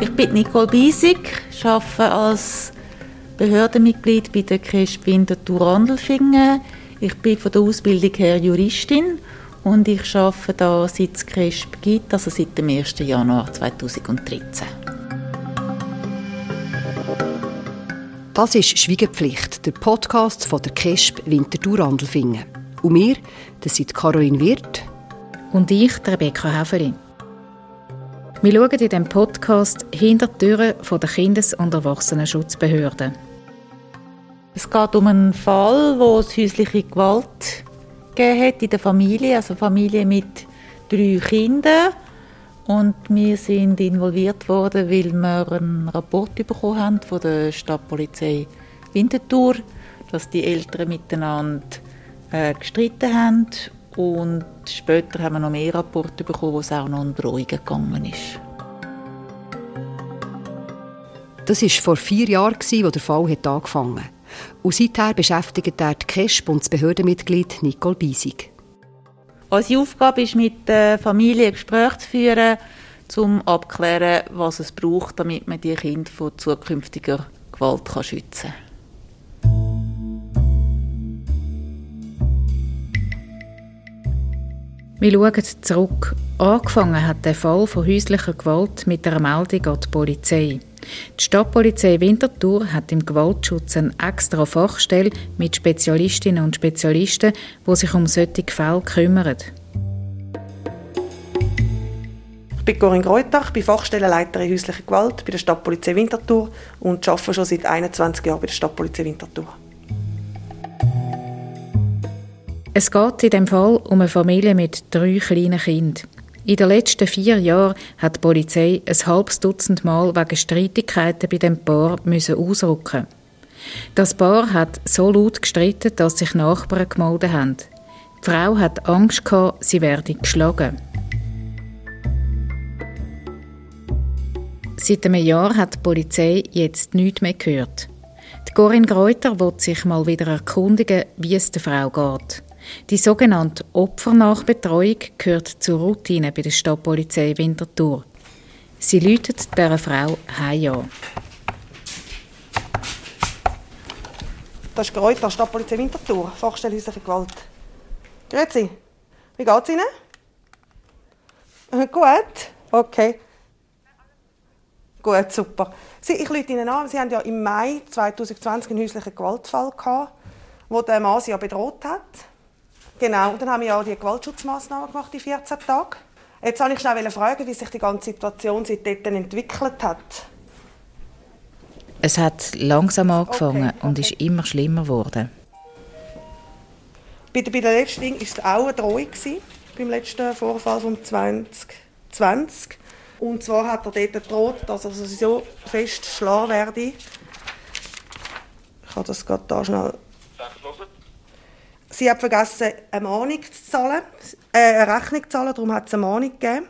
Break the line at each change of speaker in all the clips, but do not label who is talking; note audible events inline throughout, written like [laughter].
Ich bin Nicole Biesig, arbeite als Behördenmitglied bei der KESB Winterthur Andelfingen. Ich bin von der Ausbildung her Juristin und ich arbeite da seit es KESB gibt, also seit dem 1. Januar 2013.
Das ist Schweigepflicht, der Podcast von der KESB Winterthur Andelfingen. Und wir, das sind Caroline Wirth
und ich, Rebecca Häfeli. Wir schauen in diesem Podcast hinter die Türen der Kindes- und Erwachsenenschutzbehörden.
Es geht um einen Fall, wo es häusliche Gewalt gegeben hat in der Familie, also Familie mit drei Kindern. Und wir sind involviert worden, weil wir einen Rapport bekommen haben von der Stadtpolizei Winterthur, dass die Eltern miteinander äh, gestritten haben und später haben wir noch mehr Rapporte bekommen, wo es auch noch um Drohungen gegangen ist.
Das war vor vier Jahren, als der Fall angefangen hat. Und seither beschäftigt er die KESB und das Behördenmitglied Nicole Biesig.
Unsere Aufgabe ist, mit der Familie Gespräche zu führen, um abzuklären, was es braucht, damit man die Kinder vor zukünftiger Gewalt schützen kann.
Wir schauen zurück. Angefangen hat der Fall von häuslicher Gewalt mit einer Meldung an die Polizei. Die Stadtpolizei Winterthur hat im Gewaltschutz eine extra Fachstelle mit Spezialistinnen und Spezialisten, die sich um solche Fälle kümmern.
Ich bin Corinne Greutach, bin Fachstellenleiterin häusliche Gewalt bei der Stadtpolizei Winterthur und arbeite schon seit 21 Jahren bei der Stadtpolizei Winterthur.
Es geht in dem Fall um eine Familie mit drei kleinen Kindern. In den letzten vier Jahren hat die Polizei ein halbes Dutzend Mal wegen Streitigkeiten bei dem Paar müssen ausrücken. Das Paar hat so laut gestritten, dass sich Nachbarn gemeldet haben. Die Frau hat Angst gehabt, sie werde geschlagen. Seit einem Jahr hat die Polizei jetzt nichts mehr gehört. Die Corinne Greuter will sich mal wieder erkundigen, wie es der Frau geht. Die sogenannte Opfernachbetreuung gehört zur Routine bei der Stadtpolizei Winterthur. Sie läutet dieser Frau heim an.
Das ist Gerät der Stadtpolizei Winterthur, Fachstelle häusliche Gewalt. Grüezi, wie geht's Ihnen? [laughs] Gut, okay. Gut, super. Ich lüte Ihnen an, Sie haben ja im Mai 2020 einen häuslichen Gewaltfall gehabt, wo der Mann Sie ja bedroht hat. Genau, und dann haben wir ja die Gewaltschutzmaßnahmen gemacht, die 14 Tage. Jetzt wollte ich schnell fragen, wie sich die ganze Situation seitdem entwickelt hat.
Es hat langsam angefangen okay, okay. und ist immer schlimmer geworden.
Bei der, bei der letzten Ding war es auch eine Drohung, beim letzten Vorfall vom 2020. Und zwar hat er dort gedroht, dass er so fest schlagen werde. Ich kann das gerade da schnell Sie hat vergessen, eine Mahnung zu zahlen, äh, eine Rechnung zu zahlen, darum hat es eine Mahnung gegeben.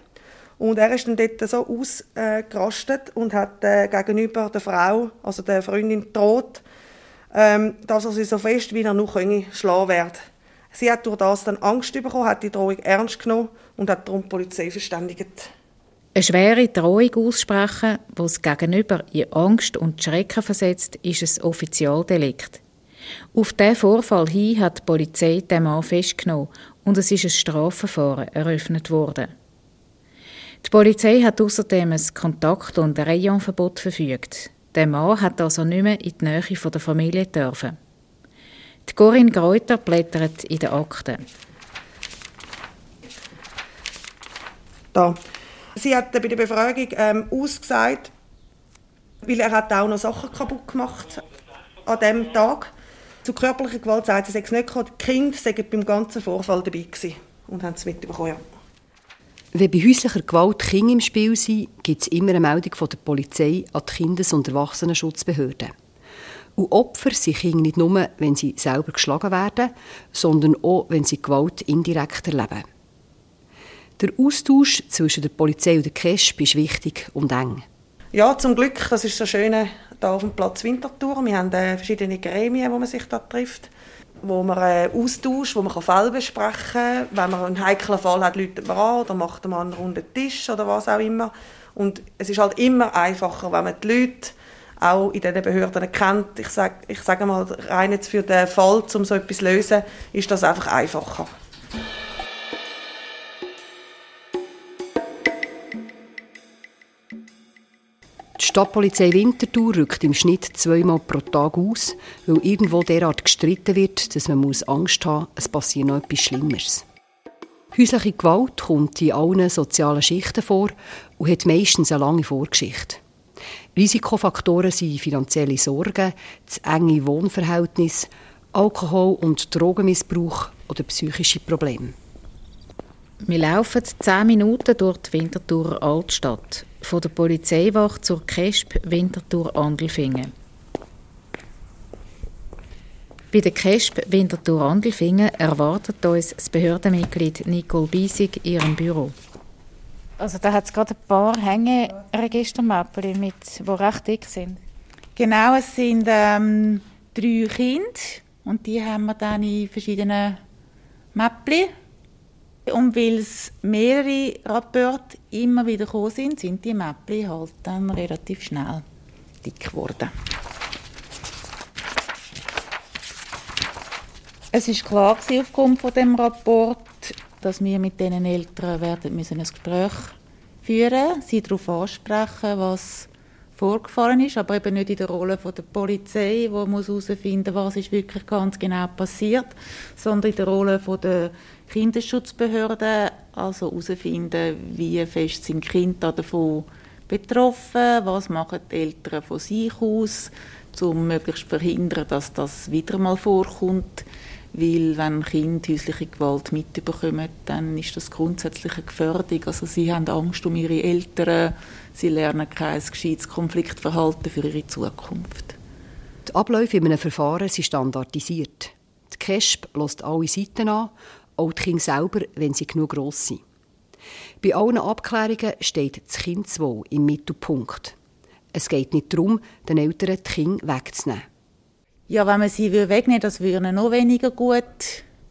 Und er ist dann dort so ausgerastet und hat äh, gegenüber der Frau, also der Freundin, gedroht, ähm, dass er sie so fest wie er noch schlagen werde. Sie hat durch das dann Angst bekommen, hat die Drohung ernst genommen und hat darum die Polizei verständigt.
Eine schwere Drohung aussprechen, die das Gegenüber in Angst und Schrecken versetzt, ist ein Offizialdelikt. Auf diesen Vorfall hin hat die Polizei den Mann festgenommen und es ist ein Strafverfahren eröffnet worden. Die Polizei hat außerdem ein Kontakt- und ein Rayonverbot verfügt. Der Mann hat also nicht mehr in die Nähe der Familie dürfen. Die Corinne Greuter blättert in den Akten.
Da. Sie hat bei der Befragung ähm, ausgesagt, weil er hat auch noch Sachen kaputt gemacht an dem Tag. Zu körperlicher Gewalt sagt sie, es nicht gekommen. Die Kinder seien beim ganzen Vorfall dabei gewesen und haben es mitbekommen. Ja.
Wenn bei häuslicher Gewalt Kinder im Spiel sind, gibt es immer eine Meldung von der Polizei an die Kindes- und Erwachsenenschutzbehörden. Und Opfer sind Kinder nicht nur, wenn sie selber geschlagen werden, sondern auch, wenn sie Gewalt indirekt erleben. Der Austausch zwischen der Polizei und der KESB ist wichtig und eng.
Ja, zum Glück, das ist so schön hier auf dem Platz Winterthur. Wir haben äh, verschiedene Gremien, wo man sich da trifft. wo man äh, austauscht, wo man Fälle besprechen kann. Wenn man einen heiklen Fall hat, läutet man an oder macht man einen runden Tisch oder was auch immer. Und es ist halt immer einfacher, wenn man die Leute auch in diesen Behörden kennt. Ich sage ich sag mal, rein jetzt für den Fall, um so etwas zu lösen, ist das einfach einfacher.
Stadtpolizei Winterthur rückt im Schnitt zweimal pro Tag aus, weil irgendwo derart gestritten wird, dass man Angst haben muss, es passiert noch etwas Schlimmeres. Häusliche Gewalt kommt in allen sozialen Schichten vor und hat meistens eine lange Vorgeschichte. Risikofaktoren sind finanzielle Sorgen, das enge Wohnverhältnis, Alkohol- und Drogenmissbrauch oder psychische Probleme.
Wir laufen zehn Minuten durch die Winterthur Altstadt, von der Polizeiwache zur KESP Winterthur Andelfingen. Bei der KESP Winterthur Andelfingen erwartet uns das Behördenmitglied Nicole Biesig in ihrem Büro. Also da hat es gerade ein paar Hängeregistermappen, mit, die recht dick sind.
Genau, es sind ähm, drei Kinder und die haben wir dann in verschiedenen Mappen. Und weil es mehrere Rapporte immer wieder gekommen sind, sind die Mappen halt dann relativ schnell dick geworden. Es ist klar aufgrund von dem Rapport, dass wir mit diesen Eltern werden müssen ein Gespräch führen, sie darauf ansprechen, was vorgefallen ist, aber eben nicht in der Rolle von der Polizei, die muss herausfinden, was ist wirklich ganz genau passiert, sondern in der Rolle von der Kinderschutzbehörde, also herausfinden, wie fest sind Kinder davon betroffen, was machen die Eltern von sich aus, um möglichst verhindern, dass das wieder mal vorkommt weil wenn Kinder häusliche Gewalt mitbekommen, dann ist das grundsätzlich eine Gefährdung. Also sie haben Angst um ihre Eltern, sie lernen kein gescheites Konfliktverhalten für ihre Zukunft.
Die Abläufe in einem Verfahren sind standardisiert. Die KESP lässt alle Seiten an, auch die Kinder selber, wenn sie genug gross sind. Bei allen Abklärungen steht das Kindeswohl im Mittelpunkt. Es geht nicht darum, den Eltern die Kinder wegzunehmen.
Ja, wenn man sie wegnehmen würde, das würde ihnen noch weniger gut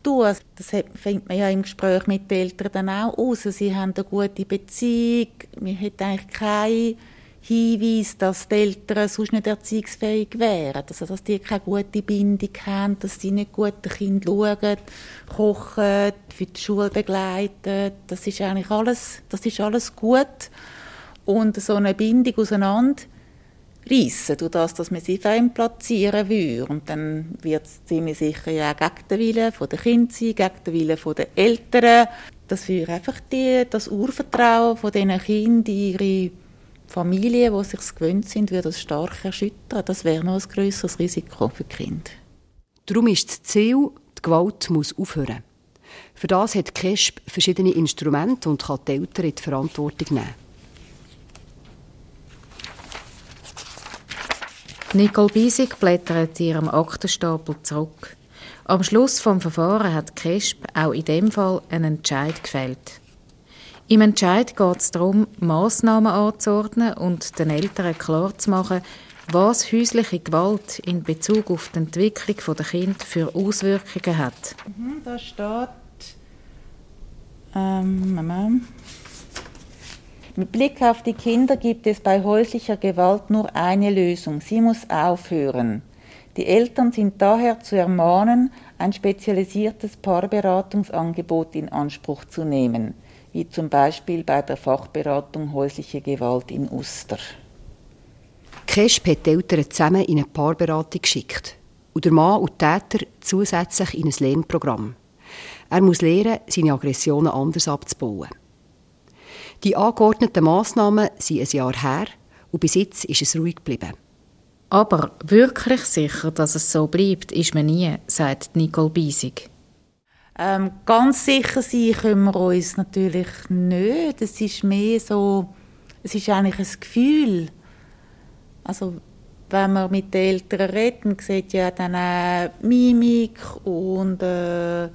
tun. Das findet man ja im Gespräch mit den Eltern dann auch aus. Sie haben eine gute Beziehung. Man hat eigentlich keinen Hinweis, dass die Eltern sonst nicht erziehungsfähig wären. Also, dass die keine gute Bindung haben, dass sie nicht gut den Kind schauen, kochen, für die Schule begleiten. Das ist eigentlich alles, das ist alles gut. Und so eine Bindung auseinander reissen, durch das, dass man sie fein platzieren würde. Und dann wird es ziemlich sicher ja gegen den Willen der Kinder sein, gegen den Willen der Eltern. Das würde einfach die, das Urvertrauen von diesen Kindern in ihre Familie, die sich gewöhnt sind, würde das stark erschüttern. Das wäre noch ein grösseres Risiko für die Kinder.
Darum ist das Ziel, die Gewalt muss aufhören. Für das hat KESP verschiedene Instrumente und kann die Eltern in die Verantwortung nehmen.
Nicole Biesig blättert ihrem Aktenstapel zurück. Am Schluss vom Verfahren hat Kesp auch in dem Fall einen Entscheid gefällt. Im Entscheid geht es darum, Massnahmen anzuordnen und den Eltern klarzumachen, was häusliche Gewalt in Bezug auf die Entwicklung der Kinder für Auswirkungen hat.
Mhm, da steht. Ähm, mit Blick auf die Kinder gibt es bei häuslicher Gewalt nur eine Lösung. Sie muss aufhören. Die Eltern sind daher zu ermahnen, ein spezialisiertes Paarberatungsangebot in Anspruch zu nehmen, wie zum Beispiel bei der Fachberatung häusliche Gewalt in Uster.
Kesp hat die Eltern zusammen in eine Paarberatung geschickt und der Mann und der Täter zusätzlich in ein Lernprogramm. Er muss lernen, seine Aggressionen anders abzubauen. Die angeordneten Massnahmen sind ein Jahr her und bis jetzt ist es ruhig geblieben.
Aber wirklich sicher, dass es so bleibt, ist man nie, sagt Nicole Biesig.
Ähm, ganz sicher sein können wir uns natürlich nicht. Es ist mehr so, es ist eigentlich ein Gefühl. Also wenn man mit den Eltern redet, man sieht ja dann auch Mimik und äh,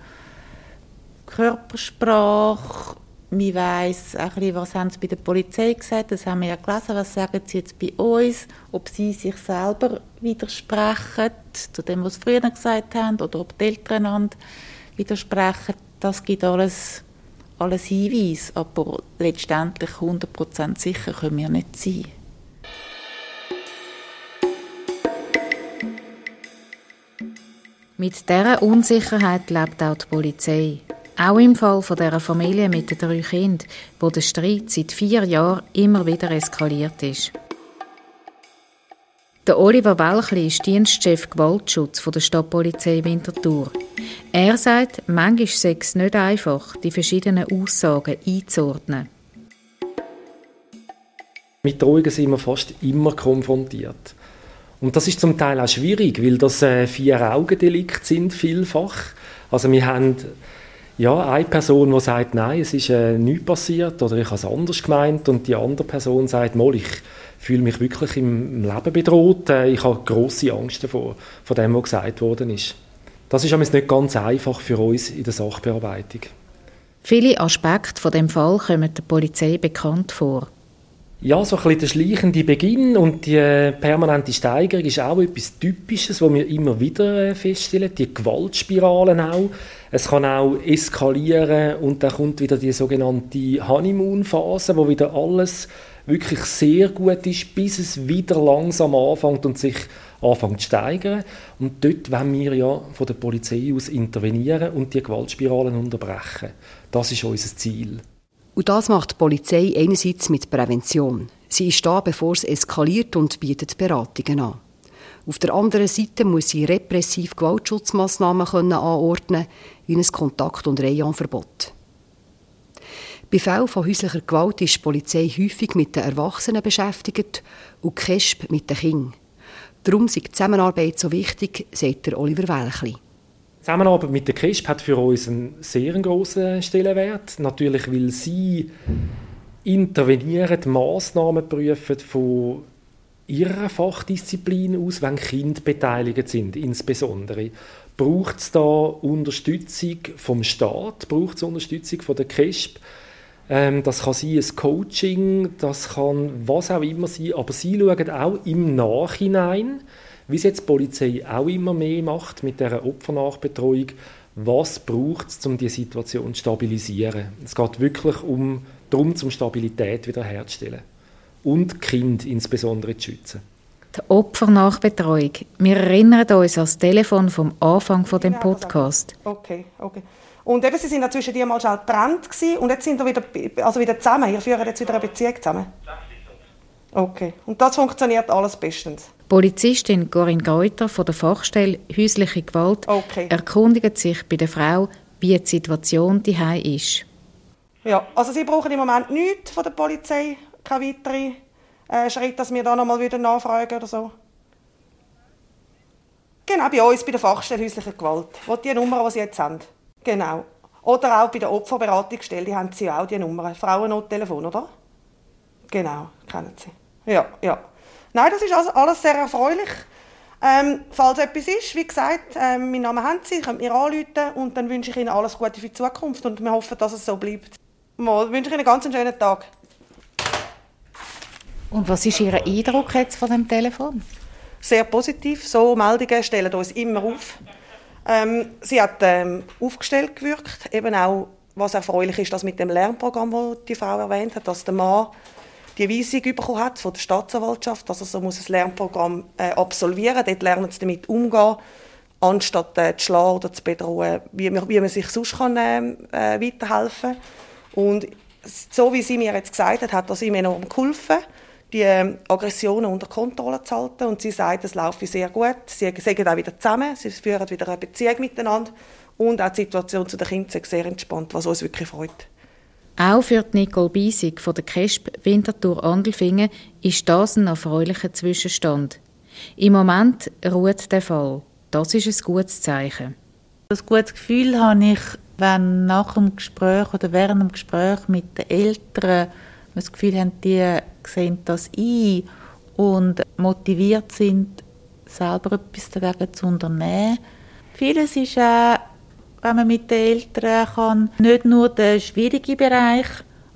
Körpersprache man weiss ein bisschen, was haben sie bei der Polizei gesagt, das haben wir ja gelesen, was sagen sie jetzt bei uns, ob sie sich selber widersprechen zu dem, was sie früher gesagt haben, oder ob die Eltern einander widersprechen. Das gibt alles, alles Hinweise, aber letztendlich 100% sicher können wir nicht sein.
Mit dieser Unsicherheit lebt auch die Polizei. Auch im Fall von dieser Familie mit den drei Kindern, wo der Streit seit vier Jahren immer wieder eskaliert ist. Der Oliver Welchli ist Dienstchef Gewaltschutz von der Stadtpolizei Winterthur. Er sagt, manchmal sei es nicht einfach, die verschiedenen Aussagen einzuordnen.
Mit Drohungen sind wir fast immer konfrontiert. Und das ist zum Teil auch schwierig, weil das äh, Vier-Augen-Delikte sind vielfach. Also wir haben ja, eine Person, die sagt, nein, es ist äh, nichts passiert oder ich habe es anders gemeint und die andere Person sagt, mal, ich fühle mich wirklich im, Leben bedroht, äh, ich habe große Angst davor, von dem, was gesagt worden ist. Das ist nicht ganz einfach für uns in der Sachbearbeitung.
Viele Aspekte von dem Fall kommen der Polizei bekannt vor.
Ja, so ein bisschen der schleichende Beginn und die äh, permanente Steigerung ist auch etwas Typisches, was wir immer wieder äh, feststellen. Die Gewaltspiralen auch. Es kann auch eskalieren und dann kommt wieder die sogenannte Honeymoon-Phase, wo wieder alles wirklich sehr gut ist, bis es wieder langsam anfängt und sich anfängt zu steigern. Und dort wollen wir ja von der Polizei aus intervenieren und die Gewaltspiralen unterbrechen. Das ist unser Ziel.
Und das macht die Polizei einerseits mit Prävention. Sie ist da, bevor es eskaliert und bietet Beratungen an. Auf der anderen Seite muss sie repressiv Gewaltschutzmaßnahmen anordnen, wie ein Kontakt- und Rayonverbot. Bei Fällen von häuslicher Gewalt ist die Polizei häufig mit den Erwachsenen beschäftigt und KESP mit den Kindern. Darum ist die Zusammenarbeit so wichtig, sagt der Oliver Welchli.
Die Zusammenarbeit mit der KISP hat für uns einen sehr grossen Stellenwert. Natürlich, weil sie intervenieren, Massnahmen prüfen von ihrer Fachdisziplin aus, wenn Kinder beteiligt sind, insbesondere. Braucht es da Unterstützung vom Staat? Braucht es Unterstützung von der KISP? Ähm, das kann sein ein Coaching, das kann was auch immer sein, aber sie schauen auch im Nachhinein, wie es jetzt die Polizei auch immer mehr macht mit der Opfernachbetreuung, was braucht es, um die Situation zu stabilisieren. Es geht wirklich um, darum, um Stabilität wiederherzustellen und Kind insbesondere zu schützen.
Die Opfernachbetreuung. Wir erinnern uns an das Telefon vom Anfang von dem Podcast.
Okay, okay. Und eben, sie sind zwischen dir mal schnell getrennt und jetzt sind wir wieder, also wieder zusammen. Ihr führt jetzt wieder eine Beziehung zusammen. Okay. Und das funktioniert alles bestens.
Polizistin Corinne Greuter von der Fachstelle Häusliche Gewalt okay. erkundigt sich bei der Frau, wie die Situation daheim ist.
Ja, also sie brauchen im Moment nichts von der Polizei, keine weiteren äh, Schritte, dass wir da nochmal wieder nachfragen oder so. Genau, bei uns, bei der Fachstelle Häusliche Gewalt. Wo die Nummer, die sie jetzt haben. Genau. Oder auch bei der Opferberatungsstelle, die haben sie auch die Nummer. Frauennottelefon, oder? Genau, kennen sie. Ja, ja. Nein, das ist also alles sehr erfreulich. Ähm, falls etwas ist, wie gesagt, äh, mein Name haben Sie, könnt mir anrufen und dann wünsche ich Ihnen alles Gute für die Zukunft und wir hoffen, dass es so bleibt. Mal, wünsche ich Ihnen einen ganz schönen Tag.
Und was ist Ihr Eindruck jetzt von dem Telefon?
Sehr positiv. So Meldungen stellen uns immer auf. Ähm, sie hat ähm, aufgestellt gewirkt, eben auch, was erfreulich ist, dass mit dem Lernprogramm, das die Frau erwähnt hat, dass der Mann die Weisung bekommen hat von der Staatsanwaltschaft, dass er so muss ein Lernprogramm äh, absolvieren muss. Dort lernen sie damit umgehen, anstatt äh, zu schlagen oder zu bedrohen, wie, wie man sich sonst kann, ähm, äh, weiterhelfen kann. Und so wie sie mir jetzt gesagt hat, hat das ihm enorm geholfen, die äh, Aggressionen unter Kontrolle zu halten. Und sie sagt, es laufe sehr gut. Sie sagen auch wieder zusammen, sie führen wieder eine Beziehung miteinander. Und auch die Situation zu den Kindern ist sehr entspannt, was uns wirklich freut.
Auch für Nicole Biesig von der KESP Winterthur-Andelfingen ist das ein erfreulicher Zwischenstand. Im Moment ruht der Fall. Das ist ein gutes Zeichen.
Das gutes Gefühl habe ich, wenn nach dem Gespräch oder während dem Gespräch mit den Eltern das Gefühl haben, die sehen das ein und motiviert sind, selber etwas dagegen zu unternehmen. Vieles ist auch wenn man mit den Eltern kann nicht nur den schwierigen Bereich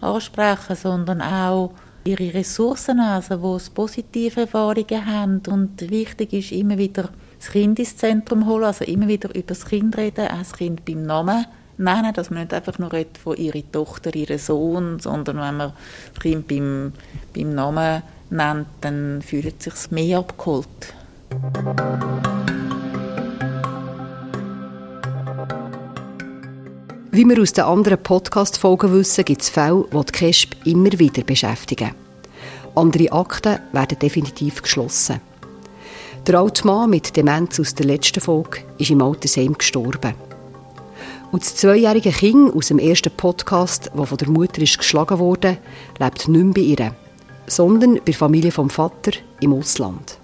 ansprechen, sondern auch ihre Ressourcen, also wo es positive Erfahrungen haben. Und wichtig ist immer wieder das Kind ins Zentrum holen, also immer wieder über das Kind reden, auch das Kind beim Namen nennen, dass man nicht einfach nur redet von ihrer Tochter, ihrem Sohn, sondern wenn man das Kind beim, beim Namen nennt, dann fühlt es sich mehr abgeholt.
Wie wir aus den anderen Podcast-Folgen wissen, gibt es Fälle, die die KESB immer wieder beschäftigen. Andere Akten werden definitiv geschlossen. Der alte Mann mit Demenz aus der letzten Folge ist im Altersheim gestorben. Und das zweijährige Kind aus dem ersten Podcast, das von der Mutter ist geschlagen wurde, lebt nicht mehr bei ihr, sondern bei der Familie vom Vater im Ausland.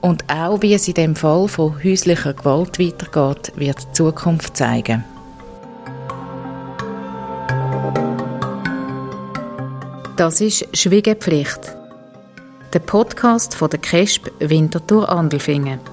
Und auch wie es in dem Fall von häuslicher Gewalt weitergeht, wird die Zukunft zeigen. Das ist Schwiegepflicht. Der Podcast von der KESB Winterthur Andelfingen.